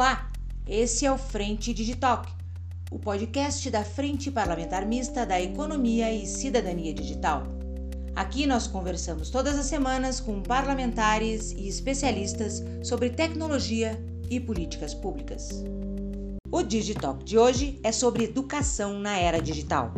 Olá, esse é o Frente Digitalk, o podcast da Frente Parlamentar Mista da Economia e Cidadania Digital. Aqui nós conversamos todas as semanas com parlamentares e especialistas sobre tecnologia e políticas públicas. O Digitalk de hoje é sobre educação na era digital.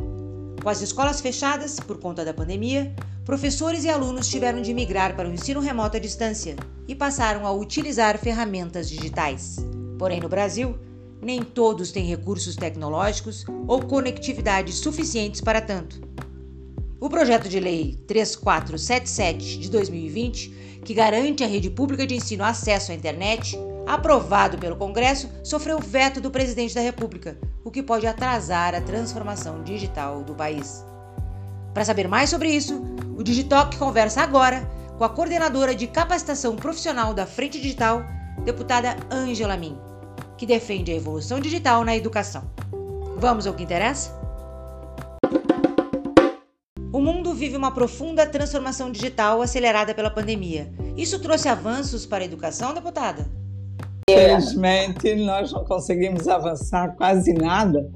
Com as escolas fechadas por conta da pandemia, professores e alunos tiveram de migrar para o ensino remoto à distância e passaram a utilizar ferramentas digitais. Porém, no Brasil, nem todos têm recursos tecnológicos ou conectividade suficientes para tanto. O projeto de lei 3477 de 2020, que garante à rede pública de ensino acesso à internet, aprovado pelo Congresso, sofreu veto do presidente da República, o que pode atrasar a transformação digital do país. Para saber mais sobre isso, o Digitalk conversa agora com a coordenadora de capacitação profissional da Frente Digital, deputada Ângela Min, que defende a evolução digital na educação. Vamos ao que interessa? O mundo vive uma profunda transformação digital acelerada pela pandemia. Isso trouxe avanços para a educação, deputada? Infelizmente, nós não conseguimos avançar quase nada.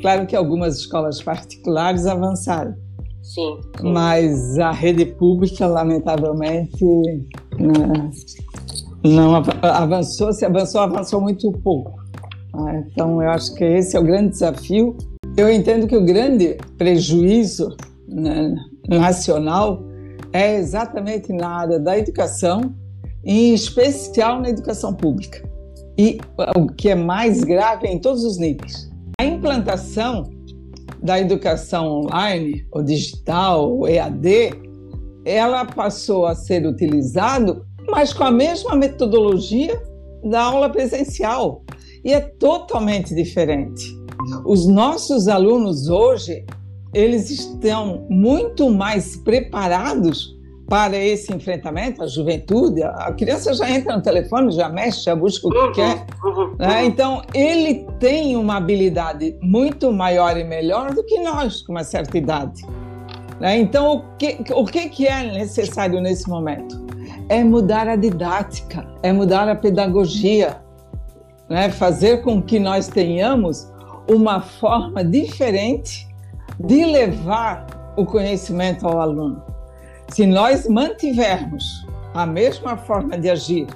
Claro que algumas escolas particulares avançaram. Sim, sim. Mas a rede pública, lamentavelmente, né, não avançou. Se avançou, avançou muito pouco. Né. Então, eu acho que esse é o grande desafio. Eu entendo que o grande prejuízo né, nacional é exatamente na área da educação, em especial na educação pública. E o que é mais grave é em todos os níveis. A implantação da educação online, ou digital, ou EAD, ela passou a ser utilizado, mas com a mesma metodologia da aula presencial. E é totalmente diferente. Os nossos alunos hoje, eles estão muito mais preparados para esse enfrentamento, a juventude, a criança já entra no telefone, já mexe, já busca o que uhum, quer. Uhum, né? Uhum. Então, ele tem uma habilidade muito maior e melhor do que nós, com uma certa idade. Né? Então, o que, o que é necessário nesse momento? É mudar a didática, é mudar a pedagogia, né? fazer com que nós tenhamos uma forma diferente de levar o conhecimento ao aluno. Se nós mantivermos a mesma forma de agir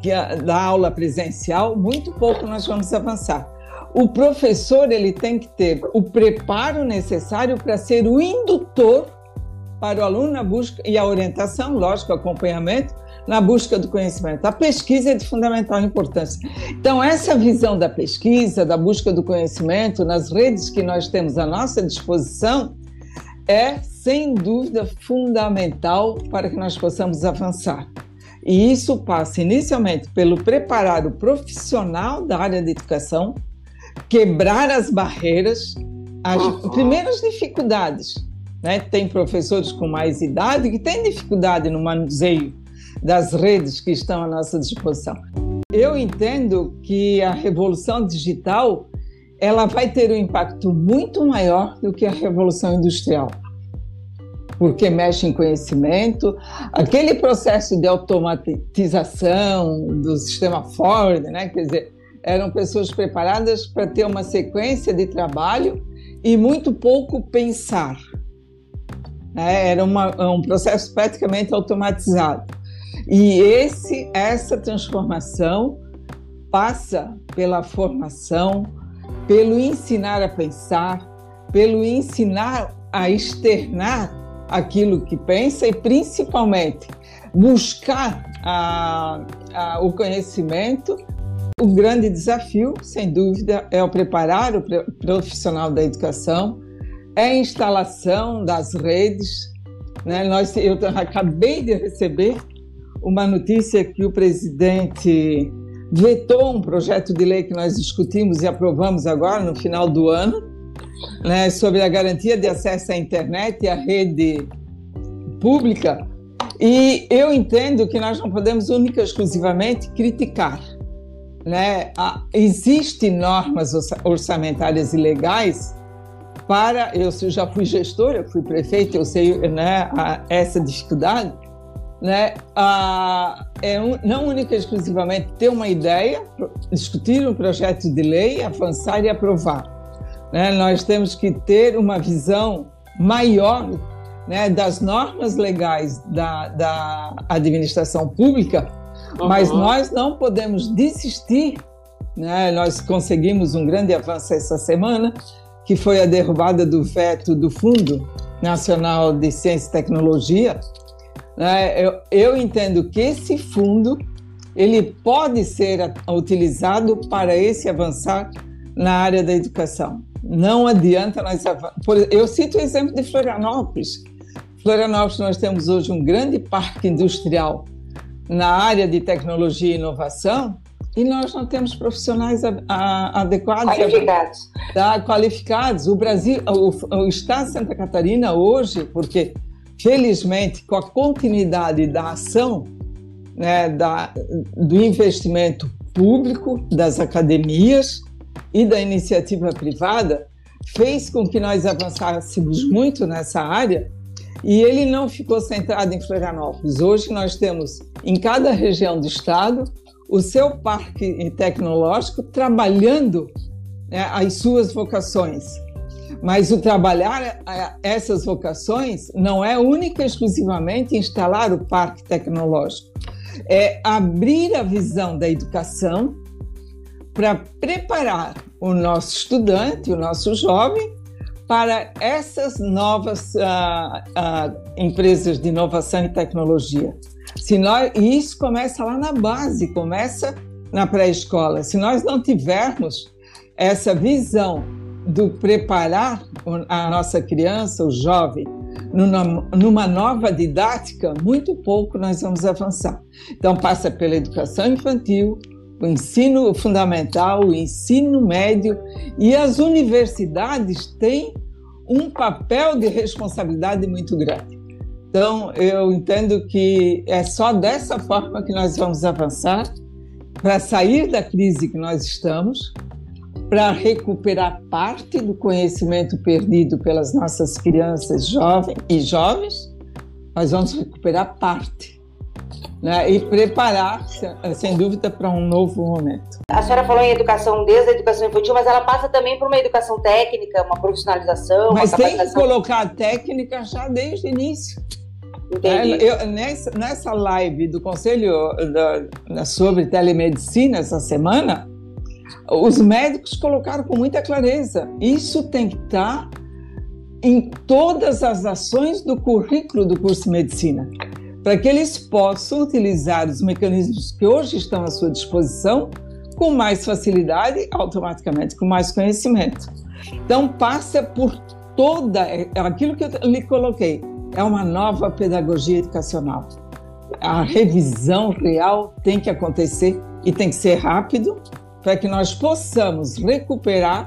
que a, da aula presencial, muito pouco nós vamos avançar. O professor ele tem que ter o preparo necessário para ser o indutor para o aluno na busca e a orientação, lógico, acompanhamento na busca do conhecimento. A pesquisa é de fundamental importância. Então, essa visão da pesquisa, da busca do conhecimento, nas redes que nós temos à nossa disposição, é, sem dúvida, fundamental para que nós possamos avançar. E isso passa inicialmente pelo preparar o profissional da área de educação, quebrar as barreiras, as primeiras dificuldades. Né? Tem professores com mais idade que têm dificuldade no manuseio das redes que estão à nossa disposição. Eu entendo que a revolução digital ela vai ter um impacto muito maior do que a revolução industrial. Porque mexe em conhecimento, aquele processo de automatização do sistema Ford, né? quer dizer, eram pessoas preparadas para ter uma sequência de trabalho e muito pouco pensar. Né? Era uma, um processo praticamente automatizado. E esse, essa transformação passa pela formação, pelo ensinar a pensar, pelo ensinar a externar aquilo que pensa e principalmente buscar a, a, o conhecimento. O grande desafio, sem dúvida, é o preparar o profissional da educação, é a instalação das redes. Né? Nós, eu acabei de receber uma notícia que o presidente vetou um projeto de lei que nós discutimos e aprovamos agora no final do ano, né, sobre a garantia de acesso à internet e à rede pública. E eu entendo que nós não podemos única e exclusivamente criticar. Né? Existem normas orçamentárias e legais para. Eu já fui gestora, fui prefeita, eu sei né, essa dificuldade né, é um, não única e exclusivamente ter uma ideia, discutir um projeto de lei, avançar e aprovar. Né? Nós temos que ter uma visão maior né, das normas legais da, da administração pública, uhum. mas nós não podemos desistir. Né? Nós conseguimos um grande avanço essa semana, que foi a derrubada do veto do Fundo Nacional de Ciência e Tecnologia, né, eu, eu entendo que esse fundo ele pode ser utilizado para esse avançar na área da educação. Não adianta nós. Eu cito o exemplo de Florianópolis. Florianópolis, nós temos hoje um grande parque industrial na área de tecnologia e inovação e nós não temos profissionais adequados. Qualificados. Tá, qualificados. O Brasil, o, o Estado de Santa Catarina hoje, porque felizmente, com a continuidade da ação né, da, do investimento público, das academias e da iniciativa privada, fez com que nós avançássemos muito nessa área e ele não ficou centrado em Florianópolis. Hoje nós temos em cada região do estado o seu parque tecnológico trabalhando né, as suas vocações. Mas o trabalhar essas vocações não é única e exclusivamente instalar o parque tecnológico. É abrir a visão da educação para preparar o nosso estudante, o nosso jovem, para essas novas uh, uh, empresas de inovação e tecnologia. Se nós, e isso começa lá na base, começa na pré-escola. Se nós não tivermos essa visão do preparar a nossa criança, o jovem, numa nova didática, muito pouco nós vamos avançar. Então, passa pela educação infantil, o ensino fundamental, o ensino médio e as universidades têm um papel de responsabilidade muito grande. Então, eu entendo que é só dessa forma que nós vamos avançar para sair da crise que nós estamos, para recuperar parte do conhecimento perdido pelas nossas crianças jovens e jovens, nós vamos recuperar parte. Né? E preparar, sem dúvida, para um novo momento. A senhora falou em educação desde a educação infantil, mas ela passa também por uma educação técnica, uma profissionalização. Mas uma tem que colocar a técnica já desde o início. Entendi. Eu, nessa, nessa live do Conselho da, sobre telemedicina essa semana, os médicos colocaram com muita clareza: isso tem que estar em todas as ações do currículo do curso de medicina, para que eles possam utilizar os mecanismos que hoje estão à sua disposição com mais facilidade, automaticamente com mais conhecimento. Então, passa por toda aquilo que eu lhe coloquei, é uma nova pedagogia educacional. A revisão real tem que acontecer e tem que ser rápido para que nós possamos recuperar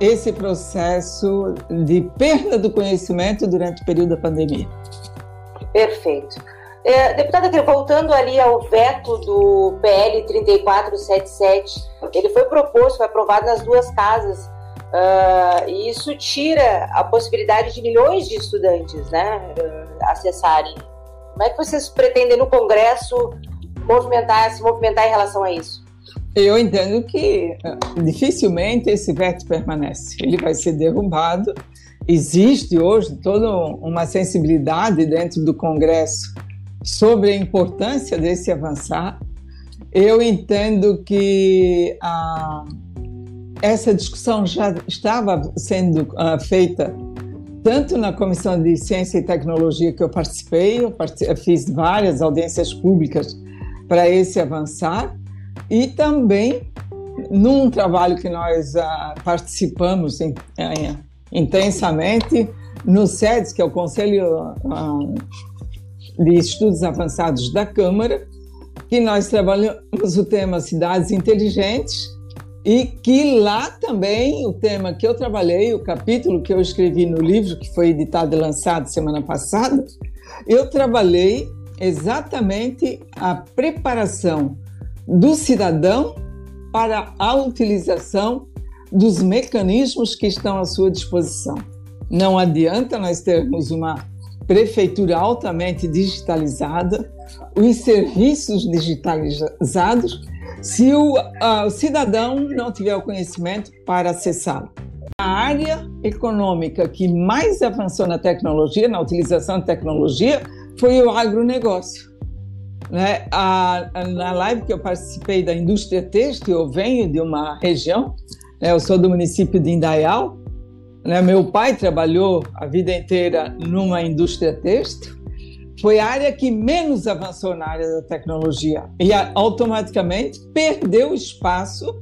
esse processo de perda do conhecimento durante o período da pandemia. Perfeito. É, deputada, voltando ali ao veto do PL 3477, ele foi proposto, foi aprovado nas duas casas, uh, e isso tira a possibilidade de milhões de estudantes né, uh, acessarem. Como é que vocês pretendem no Congresso movimentar, se movimentar em relação a isso? Eu entendo que eh, dificilmente esse veto permanece. Ele vai ser derrubado. Existe hoje toda uma sensibilidade dentro do Congresso sobre a importância desse avançar. Eu entendo que ah, essa discussão já estava sendo ah, feita tanto na Comissão de Ciência e Tecnologia que eu participei, eu, eu fiz várias audiências públicas para esse avançar, e também num trabalho que nós uh, participamos in, uh, intensamente no SEDES, que é o Conselho uh, de Estudos Avançados da Câmara, que nós trabalhamos o tema cidades inteligentes e que lá também o tema que eu trabalhei, o capítulo que eu escrevi no livro que foi editado e lançado semana passada, eu trabalhei exatamente a preparação do cidadão para a utilização dos mecanismos que estão à sua disposição. Não adianta nós termos uma prefeitura altamente digitalizada, os serviços digitalizados, se o, uh, o cidadão não tiver o conhecimento para acessá-lo. A área econômica que mais avançou na tecnologia, na utilização de tecnologia, foi o agronegócio. Né? A, a, na live que eu participei da indústria têxtil, eu venho de uma região, né? eu sou do município de Indaial, né? Meu pai trabalhou a vida inteira numa indústria têxtil. Foi a área que menos avançou na área da tecnologia e automaticamente perdeu espaço.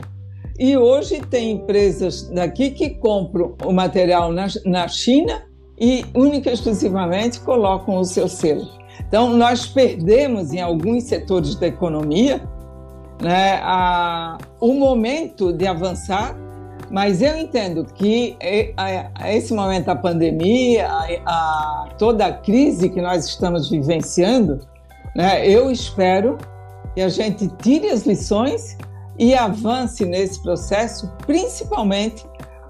E hoje tem empresas daqui que compram o material na, na China e única e exclusivamente colocam o seu selo. Então, nós perdemos em alguns setores da economia né, a, o momento de avançar mas eu entendo que a esse momento da pandemia, a, a, toda a crise que nós estamos vivenciando, né, eu espero que a gente tire as lições e avance nesse processo, principalmente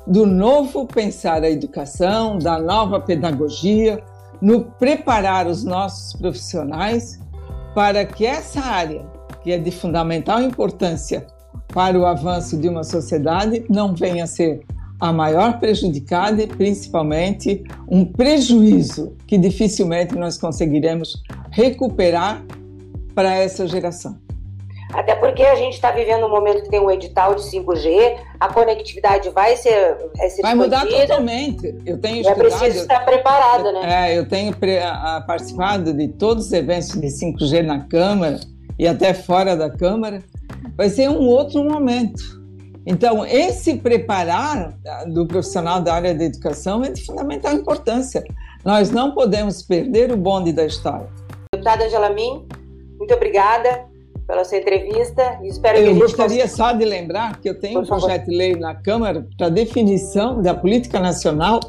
do novo pensar a educação, da nova pedagogia, no preparar os nossos profissionais para que essa área, que é de fundamental importância para o avanço de uma sociedade não venha a ser a maior prejudicada e principalmente um prejuízo que dificilmente nós conseguiremos recuperar para essa geração. Até porque a gente está vivendo um momento que tem um edital de 5G, a conectividade vai ser, vai ser Vai mudar totalmente. Eu tenho é estudado, preciso estar preparado, né? É, eu tenho participado de todos os eventos de 5G na Câmara e até fora da Câmara vai ser um outro momento. Então, esse preparar do profissional da área da educação é de fundamental importância. Nós não podemos perder o bonde da história. Deputada Angela Min, muito obrigada pela sua entrevista espero eu gente gostaria consiga... só de lembrar que eu tenho Por um projeto favor. de lei na Câmara para definição da política nacional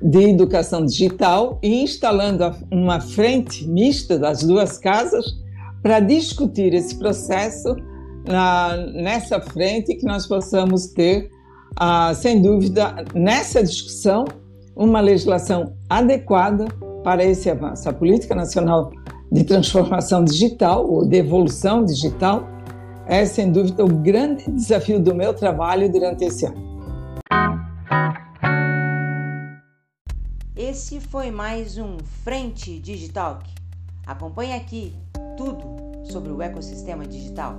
de educação digital e instalando uma frente mista das duas casas para discutir esse processo na, nessa frente que nós possamos ter, ah, sem dúvida, nessa discussão, uma legislação adequada para esse avanço. A Política Nacional de Transformação Digital, ou de Evolução Digital, é, sem dúvida, o grande desafio do meu trabalho durante esse ano. Esse foi mais um Frente Digital. Acompanhe aqui tudo sobre o ecossistema digital.